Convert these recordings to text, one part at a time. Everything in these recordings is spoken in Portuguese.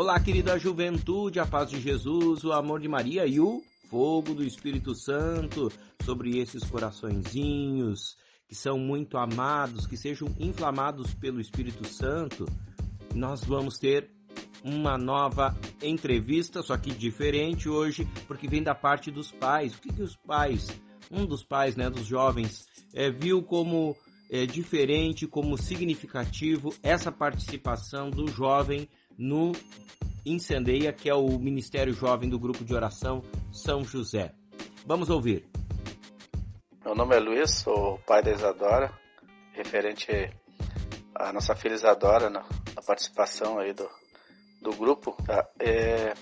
Olá, querida juventude, a paz de Jesus, o amor de Maria e o fogo do Espírito Santo sobre esses coraçõezinhos que são muito amados, que sejam inflamados pelo Espírito Santo. Nós vamos ter uma nova entrevista, só que diferente hoje, porque vem da parte dos pais. O que, que os pais, um dos pais, né, dos jovens, é, viu como é, diferente, como significativo essa participação do jovem no Incendeia, que é o Ministério Jovem do Grupo de Oração São José. Vamos ouvir. Meu nome é Luiz, sou pai da Isadora, referente à nossa filha Isadora na, na participação aí do, do grupo. Tá? É,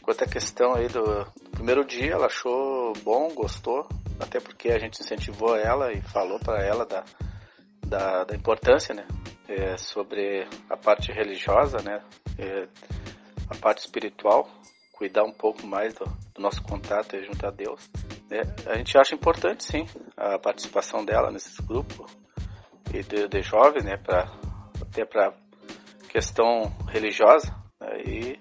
quanto à questão aí do, do, primeiro dia, ela achou bom, gostou, até porque a gente incentivou ela e falou para ela da, da, da importância, né, é, sobre a parte religiosa, né, é, a parte espiritual, cuidar um pouco mais do, do nosso contato junto a Deus. Né? A gente acha importante, sim, a participação dela nesses grupos e de, de jovens, né, para até para questão religiosa né? e,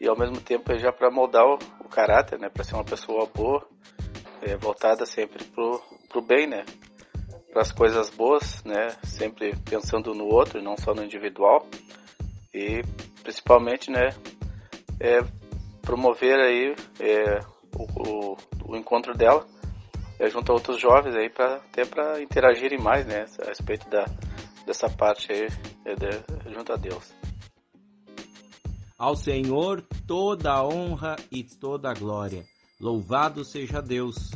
e ao mesmo tempo já para moldar o, o, caráter, né, para ser uma pessoa boa, é, voltada sempre pro pro bem, né, para as coisas boas, né, sempre pensando no outro não só no individual e principalmente, né, é promover aí é, o, o, o, encontro dela é, junto a outros jovens aí para até para interagirem mais, né, a respeito da dessa parte aí é, de, junto a Deus. Ao Senhor toda a honra e toda a glória. Louvado seja Deus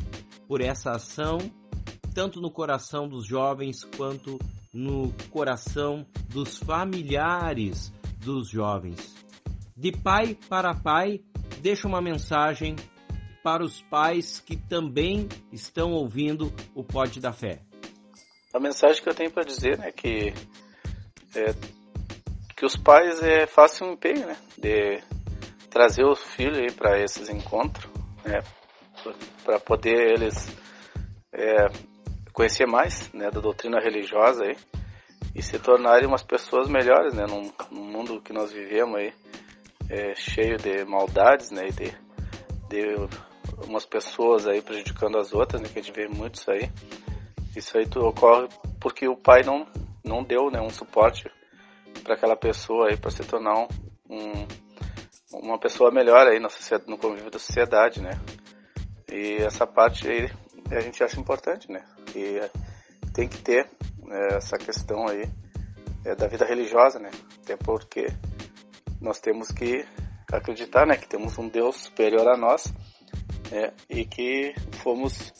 por essa ação tanto no coração dos jovens quanto no coração dos familiares dos jovens. De pai para pai, deixa uma mensagem para os pais que também estão ouvindo o Pode da Fé. A mensagem que eu tenho para dizer é que é, que os pais é, façam um empenho né, de trazer os filhos para esses encontros, né, para poder eles é, conhecer mais né, da doutrina religiosa aí, e se tornarem umas pessoas melhores, né, num, num mundo que nós vivemos aí, é, cheio de maldades, né, e de, de umas pessoas aí prejudicando as outras, né, que a gente vê muito isso aí. Isso aí ocorre porque o pai não, não deu, né, um suporte para aquela pessoa aí para se tornar um, um, uma pessoa melhor aí na no convívio da sociedade, né. E essa parte aí a gente acha importante, né? E tem que ter né, essa questão aí é, da vida religiosa, né? Até porque nós temos que acreditar, né? Que temos um Deus superior a nós né, e que fomos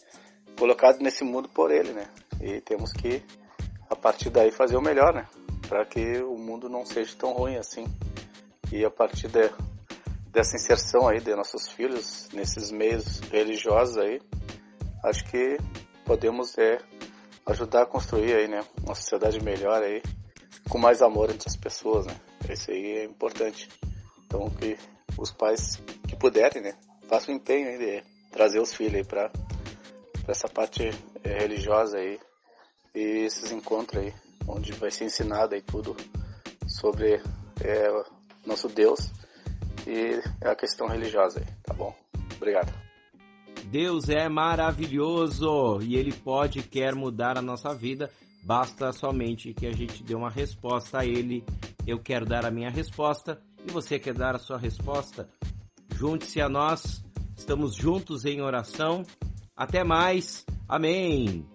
colocados nesse mundo por Ele, né? E temos que a partir daí fazer o melhor, né? Para que o mundo não seja tão ruim assim. E a partir de, dessa inserção aí de nossos filhos nesses meios religiosos aí, acho que podemos é, ajudar a construir aí, né, uma sociedade melhor aí, com mais amor entre as pessoas, né? Isso aí é importante. Então que os pais que puderem, né, façam o empenho aí de trazer os filhos aí para essa parte é, religiosa aí e esses encontros aí, onde vai ser ensinado aí tudo sobre é, nosso Deus e a questão religiosa aí, tá bom? Obrigado. Deus é maravilhoso e Ele pode e quer mudar a nossa vida. Basta somente que a gente dê uma resposta a Ele. Eu quero dar a minha resposta e você quer dar a sua resposta? Junte-se a nós. Estamos juntos em oração. Até mais. Amém.